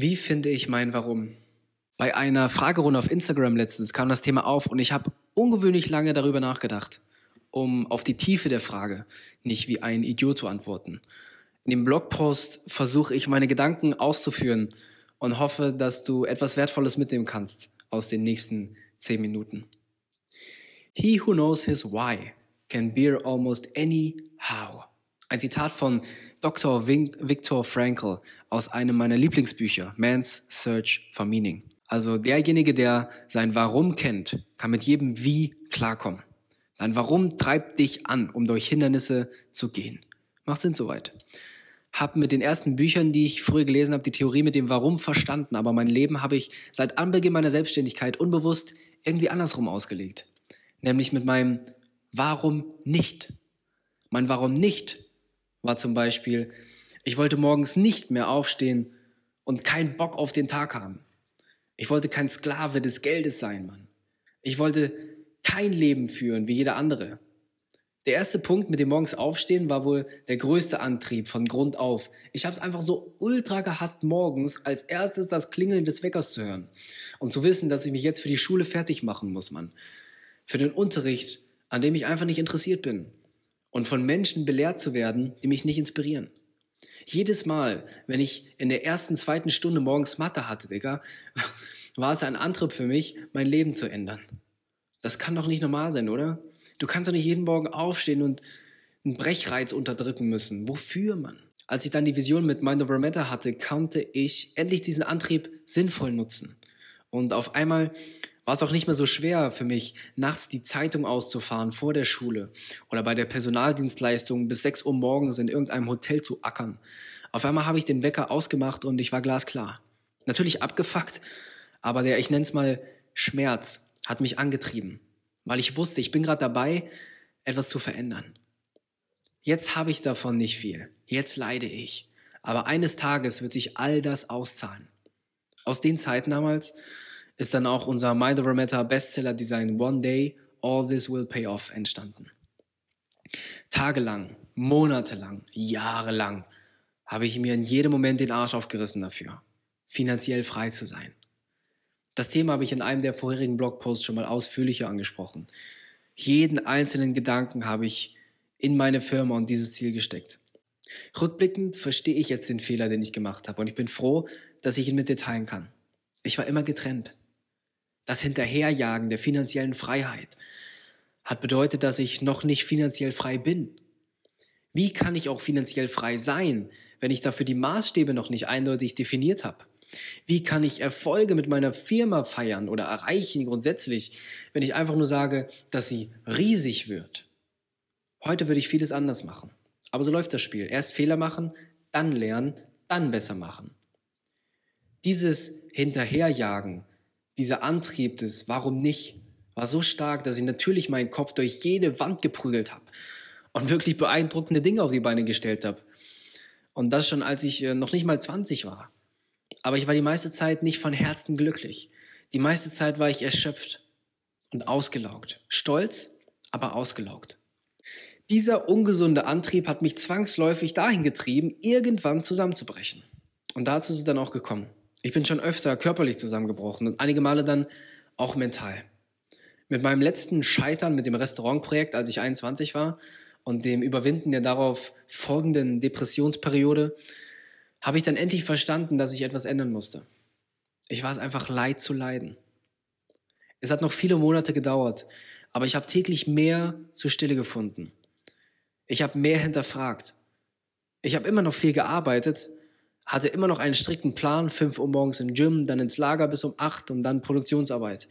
Wie finde ich mein Warum? Bei einer Fragerunde auf Instagram letztens kam das Thema auf und ich habe ungewöhnlich lange darüber nachgedacht, um auf die Tiefe der Frage nicht wie ein Idiot zu antworten. In dem Blogpost versuche ich meine Gedanken auszuführen und hoffe, dass du etwas Wertvolles mitnehmen kannst aus den nächsten zehn Minuten. He who knows his why can bear almost any how. Ein Zitat von Dr. Viktor Frankl aus einem meiner Lieblingsbücher, Man's Search for Meaning. Also derjenige, der sein Warum kennt, kann mit jedem Wie klarkommen. Dein Warum treibt dich an, um durch Hindernisse zu gehen. Macht Sinn soweit. Hab mit den ersten Büchern, die ich früher gelesen habe, die Theorie mit dem Warum verstanden, aber mein Leben habe ich seit Anbeginn meiner Selbstständigkeit unbewusst irgendwie andersrum ausgelegt. Nämlich mit meinem Warum nicht. Mein Warum nicht war zum Beispiel, ich wollte morgens nicht mehr aufstehen und keinen Bock auf den Tag haben. Ich wollte kein Sklave des Geldes sein, Mann. Ich wollte kein Leben führen wie jeder andere. Der erste Punkt mit dem morgens aufstehen war wohl der größte Antrieb von Grund auf. Ich habe es einfach so ultra gehasst, morgens als erstes das Klingeln des Weckers zu hören und zu wissen, dass ich mich jetzt für die Schule fertig machen muss, Mann. Für den Unterricht, an dem ich einfach nicht interessiert bin und von Menschen belehrt zu werden, die mich nicht inspirieren. Jedes Mal, wenn ich in der ersten, zweiten Stunde morgens Mathe hatte, Digga, war es ein Antrieb für mich, mein Leben zu ändern. Das kann doch nicht normal sein, oder? Du kannst doch nicht jeden Morgen aufstehen und einen Brechreiz unterdrücken müssen. Wofür, Mann? Als ich dann die Vision mit Mind Over Matter hatte, konnte ich endlich diesen Antrieb sinnvoll nutzen. Und auf einmal war es auch nicht mehr so schwer für mich, nachts die Zeitung auszufahren vor der Schule oder bei der Personaldienstleistung bis 6 Uhr morgens in irgendeinem Hotel zu ackern. Auf einmal habe ich den Wecker ausgemacht und ich war glasklar. Natürlich abgefuckt, aber der, ich nenne es mal, Schmerz hat mich angetrieben, weil ich wusste, ich bin gerade dabei, etwas zu verändern. Jetzt habe ich davon nicht viel, jetzt leide ich, aber eines Tages wird sich all das auszahlen. Aus den Zeiten damals ist dann auch unser Mind Over Matter Bestseller Design One Day, All This Will Pay Off entstanden. Tagelang, monatelang, jahrelang habe ich mir in jedem Moment den Arsch aufgerissen dafür, finanziell frei zu sein. Das Thema habe ich in einem der vorherigen Blogposts schon mal ausführlicher angesprochen. Jeden einzelnen Gedanken habe ich in meine Firma und dieses Ziel gesteckt. Rückblickend verstehe ich jetzt den Fehler, den ich gemacht habe und ich bin froh, dass ich ihn mit dir teilen kann. Ich war immer getrennt. Das Hinterherjagen der finanziellen Freiheit hat bedeutet, dass ich noch nicht finanziell frei bin. Wie kann ich auch finanziell frei sein, wenn ich dafür die Maßstäbe noch nicht eindeutig definiert habe? Wie kann ich Erfolge mit meiner Firma feiern oder erreichen grundsätzlich, wenn ich einfach nur sage, dass sie riesig wird? Heute würde ich vieles anders machen. Aber so läuft das Spiel. Erst Fehler machen, dann lernen, dann besser machen. Dieses Hinterherjagen dieser Antrieb des Warum nicht war so stark, dass ich natürlich meinen Kopf durch jede Wand geprügelt habe und wirklich beeindruckende Dinge auf die Beine gestellt habe. Und das schon, als ich äh, noch nicht mal 20 war. Aber ich war die meiste Zeit nicht von Herzen glücklich. Die meiste Zeit war ich erschöpft und ausgelaugt. Stolz, aber ausgelaugt. Dieser ungesunde Antrieb hat mich zwangsläufig dahin getrieben, irgendwann zusammenzubrechen. Und dazu ist es dann auch gekommen. Ich bin schon öfter körperlich zusammengebrochen und einige Male dann auch mental. Mit meinem letzten Scheitern mit dem Restaurantprojekt, als ich 21 war, und dem Überwinden der darauf folgenden Depressionsperiode, habe ich dann endlich verstanden, dass ich etwas ändern musste. Ich war es einfach leid zu leiden. Es hat noch viele Monate gedauert, aber ich habe täglich mehr zur Stille gefunden. Ich habe mehr hinterfragt. Ich habe immer noch viel gearbeitet, hatte immer noch einen strikten Plan, 5 Uhr morgens im Gym, dann ins Lager bis um 8 und dann Produktionsarbeit.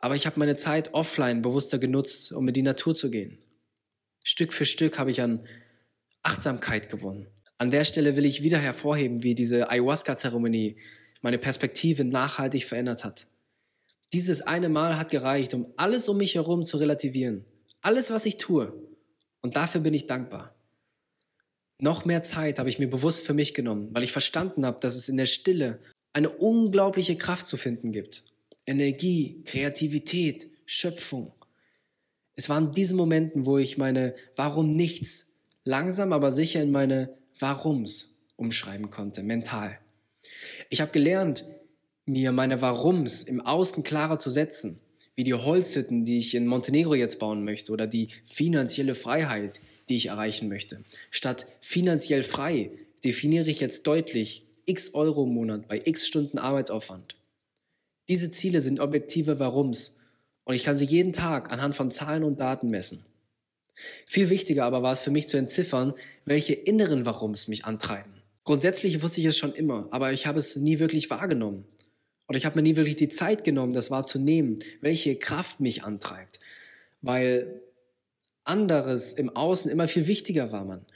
Aber ich habe meine Zeit offline bewusster genutzt, um in die Natur zu gehen. Stück für Stück habe ich an Achtsamkeit gewonnen. An der Stelle will ich wieder hervorheben, wie diese Ayahuasca-Zeremonie meine Perspektive nachhaltig verändert hat. Dieses eine Mal hat gereicht, um alles um mich herum zu relativieren. Alles, was ich tue. Und dafür bin ich dankbar. Noch mehr Zeit habe ich mir bewusst für mich genommen, weil ich verstanden habe, dass es in der Stille eine unglaubliche Kraft zu finden gibt. Energie, Kreativität, Schöpfung. Es waren diese Momenten, wo ich meine Warum nichts langsam aber sicher in meine Warums umschreiben konnte, mental. Ich habe gelernt, mir meine Warums im Außen klarer zu setzen, wie die Holzhütten, die ich in Montenegro jetzt bauen möchte oder die finanzielle Freiheit, die ich erreichen möchte. Statt finanziell frei definiere ich jetzt deutlich x Euro im Monat bei x Stunden Arbeitsaufwand. Diese Ziele sind objektive Warums und ich kann sie jeden Tag anhand von Zahlen und Daten messen. Viel wichtiger aber war es für mich zu entziffern, welche inneren Warums mich antreiben. Grundsätzlich wusste ich es schon immer, aber ich habe es nie wirklich wahrgenommen. Oder ich habe mir nie wirklich die Zeit genommen, das wahrzunehmen, welche Kraft mich antreibt. Weil anderes im Außen immer viel wichtiger war, man.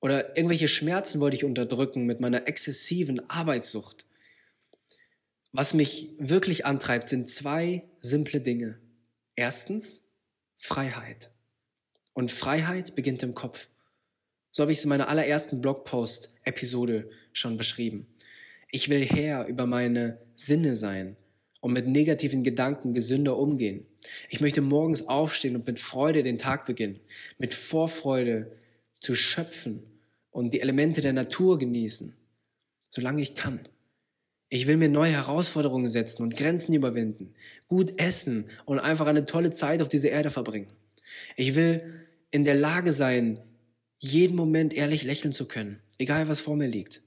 Oder irgendwelche Schmerzen wollte ich unterdrücken mit meiner exzessiven Arbeitssucht. Was mich wirklich antreibt, sind zwei simple Dinge. Erstens Freiheit. Und Freiheit beginnt im Kopf. So habe ich es in meiner allerersten Blogpost-Episode schon beschrieben. Ich will Herr über meine Sinne sein und mit negativen Gedanken gesünder umgehen. Ich möchte morgens aufstehen und mit Freude den Tag beginnen, mit Vorfreude zu schöpfen und die Elemente der Natur genießen, solange ich kann. Ich will mir neue Herausforderungen setzen und Grenzen überwinden, gut essen und einfach eine tolle Zeit auf dieser Erde verbringen. Ich will in der Lage sein, jeden Moment ehrlich lächeln zu können, egal was vor mir liegt.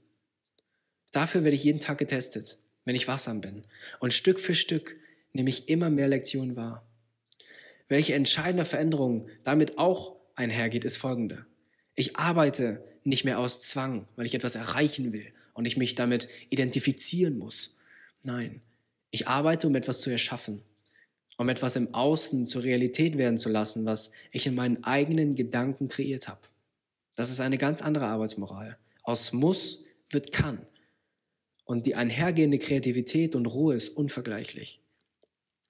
Dafür werde ich jeden Tag getestet, wenn ich wachsam bin. Und Stück für Stück nehme ich immer mehr Lektionen wahr. Welche entscheidende Veränderung damit auch einhergeht, ist folgende. Ich arbeite nicht mehr aus Zwang, weil ich etwas erreichen will und ich mich damit identifizieren muss. Nein, ich arbeite, um etwas zu erschaffen, um etwas im Außen zur Realität werden zu lassen, was ich in meinen eigenen Gedanken kreiert habe. Das ist eine ganz andere Arbeitsmoral. Aus muss wird kann. Und die einhergehende Kreativität und Ruhe ist unvergleichlich.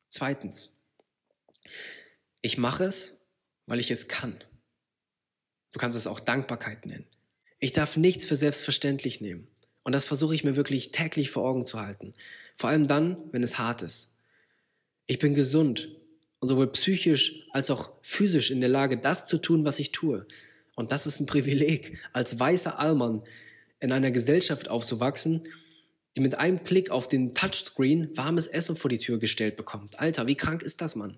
Zweitens, ich mache es, weil ich es kann. Du kannst es auch Dankbarkeit nennen. Ich darf nichts für selbstverständlich nehmen. Und das versuche ich mir wirklich täglich vor Augen zu halten. Vor allem dann, wenn es hart ist. Ich bin gesund und sowohl psychisch als auch physisch in der Lage, das zu tun, was ich tue. Und das ist ein Privileg, als weißer Allmann in einer Gesellschaft aufzuwachsen, die mit einem Klick auf den Touchscreen warmes Essen vor die Tür gestellt bekommt. Alter, wie krank ist das, Mann?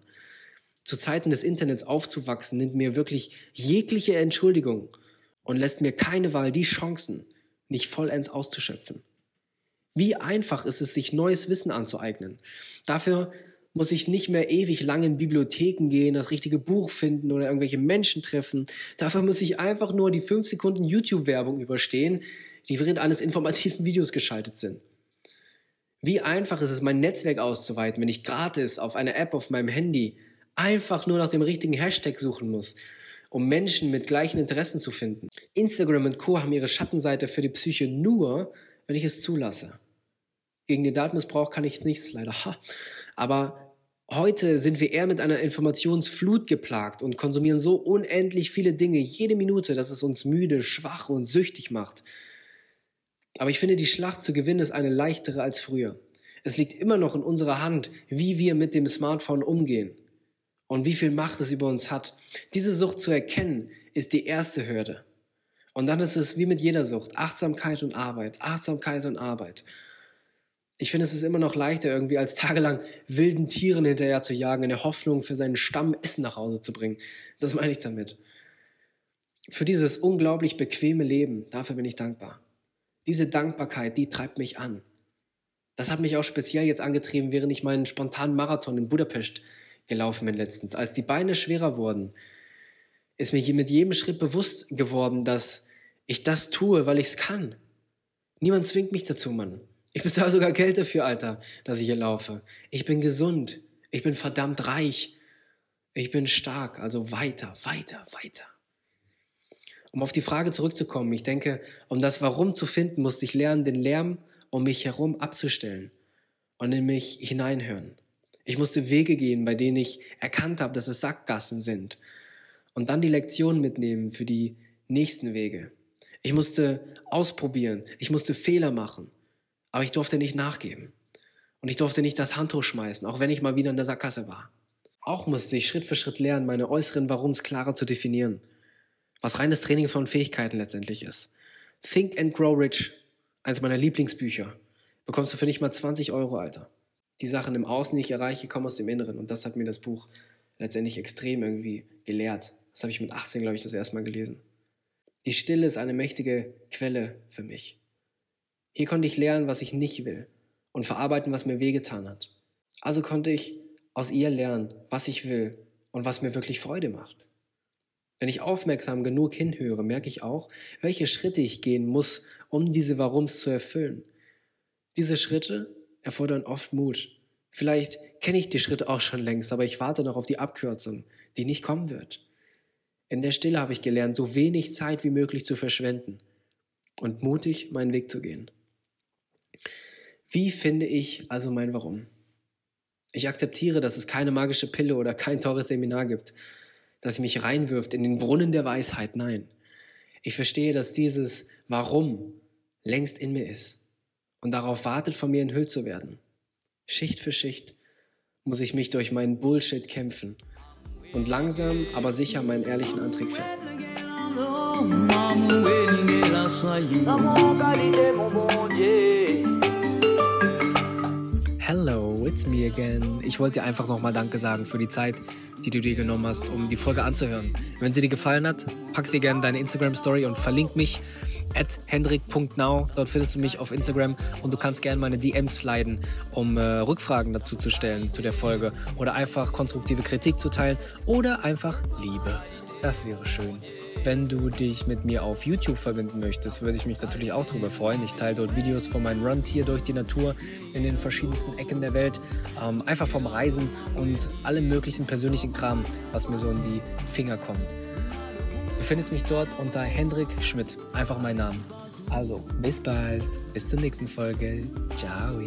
Zu Zeiten des Internets aufzuwachsen, nimmt mir wirklich jegliche Entschuldigung und lässt mir keine Wahl, die Chancen nicht vollends auszuschöpfen. Wie einfach ist es, sich neues Wissen anzueignen. Dafür muss ich nicht mehr ewig lang in Bibliotheken gehen, das richtige Buch finden oder irgendwelche Menschen treffen. Dafür muss ich einfach nur die fünf Sekunden YouTube-Werbung überstehen, die während eines informativen Videos geschaltet sind. Wie einfach ist es, mein Netzwerk auszuweiten, wenn ich gratis auf einer App auf meinem Handy einfach nur nach dem richtigen Hashtag suchen muss, um Menschen mit gleichen Interessen zu finden. Instagram und Co. haben ihre Schattenseite für die Psyche nur, wenn ich es zulasse. Gegen den Datenmissbrauch kann ich nichts leider. Ha. Aber heute sind wir eher mit einer Informationsflut geplagt und konsumieren so unendlich viele Dinge jede Minute, dass es uns müde, schwach und süchtig macht. Aber ich finde, die Schlacht zu gewinnen ist eine leichtere als früher. Es liegt immer noch in unserer Hand, wie wir mit dem Smartphone umgehen und wie viel Macht es über uns hat. Diese Sucht zu erkennen, ist die erste Hürde. Und dann ist es wie mit jeder Sucht, Achtsamkeit und Arbeit, Achtsamkeit und Arbeit. Ich finde, es ist immer noch leichter, irgendwie als tagelang wilden Tieren hinterher zu jagen, in der Hoffnung, für seinen Stamm Essen nach Hause zu bringen. Das meine ich damit. Für dieses unglaublich bequeme Leben, dafür bin ich dankbar. Diese Dankbarkeit, die treibt mich an. Das hat mich auch speziell jetzt angetrieben, während ich meinen spontanen Marathon in Budapest gelaufen bin letztens. Als die Beine schwerer wurden, ist mir mit jedem Schritt bewusst geworden, dass ich das tue, weil ich es kann. Niemand zwingt mich dazu, Mann. Ich bezahle sogar Geld dafür, Alter, dass ich hier laufe. Ich bin gesund. Ich bin verdammt reich. Ich bin stark. Also weiter, weiter, weiter. Um auf die Frage zurückzukommen, ich denke, um das Warum zu finden, musste ich lernen, den Lärm um mich herum abzustellen und in mich hineinhören. Ich musste Wege gehen, bei denen ich erkannt habe, dass es Sackgassen sind. Und dann die Lektionen mitnehmen für die nächsten Wege. Ich musste ausprobieren. Ich musste Fehler machen. Aber ich durfte nicht nachgeben. Und ich durfte nicht das Handtuch schmeißen, auch wenn ich mal wieder in der Sackgasse war. Auch musste ich Schritt für Schritt lernen, meine äußeren Warums klarer zu definieren was reines Training von Fähigkeiten letztendlich ist. Think and Grow Rich, eines meiner Lieblingsbücher. bekommst du für nicht mal 20 Euro, Alter. Die Sachen im Außen, die ich erreiche, kommen aus dem Inneren. Und das hat mir das Buch letztendlich extrem irgendwie gelehrt. Das habe ich mit 18, glaube ich, das erste Mal gelesen. Die Stille ist eine mächtige Quelle für mich. Hier konnte ich lernen, was ich nicht will und verarbeiten, was mir wehgetan hat. Also konnte ich aus ihr lernen, was ich will und was mir wirklich Freude macht. Wenn ich aufmerksam genug hinhöre, merke ich auch, welche Schritte ich gehen muss, um diese Warums zu erfüllen. Diese Schritte erfordern oft Mut. Vielleicht kenne ich die Schritte auch schon längst, aber ich warte noch auf die Abkürzung, die nicht kommen wird. In der Stille habe ich gelernt, so wenig Zeit wie möglich zu verschwenden und mutig meinen Weg zu gehen. Wie finde ich also mein Warum? Ich akzeptiere, dass es keine magische Pille oder kein teures Seminar gibt, das mich reinwirft in den Brunnen der Weisheit. Nein. Ich verstehe, dass dieses Warum längst in mir ist und darauf wartet, von mir enthüllt zu werden. Schicht für Schicht muss ich mich durch meinen Bullshit kämpfen und langsam, aber sicher meinen ehrlichen Antrieb finden. It's me again. Ich wollte dir einfach nochmal Danke sagen für die Zeit, die du dir genommen hast, um die Folge anzuhören. Wenn sie dir gefallen hat, pack sie gerne deine Instagram-Story und verlink mich at hendrik.now. Dort findest du mich auf Instagram und du kannst gerne meine DMs sliden, um äh, Rückfragen dazu zu stellen zu der Folge oder einfach konstruktive Kritik zu teilen oder einfach Liebe. Das wäre schön. Wenn du dich mit mir auf YouTube verbinden möchtest, würde ich mich natürlich auch darüber freuen. Ich teile dort Videos von meinen Runs hier durch die Natur in den verschiedensten Ecken der Welt. Ähm, einfach vom Reisen und allem möglichen persönlichen Kram, was mir so in die Finger kommt. Du findest mich dort unter Hendrik Schmidt. Einfach mein Name. Also, bis bald. Bis zur nächsten Folge. Ciao.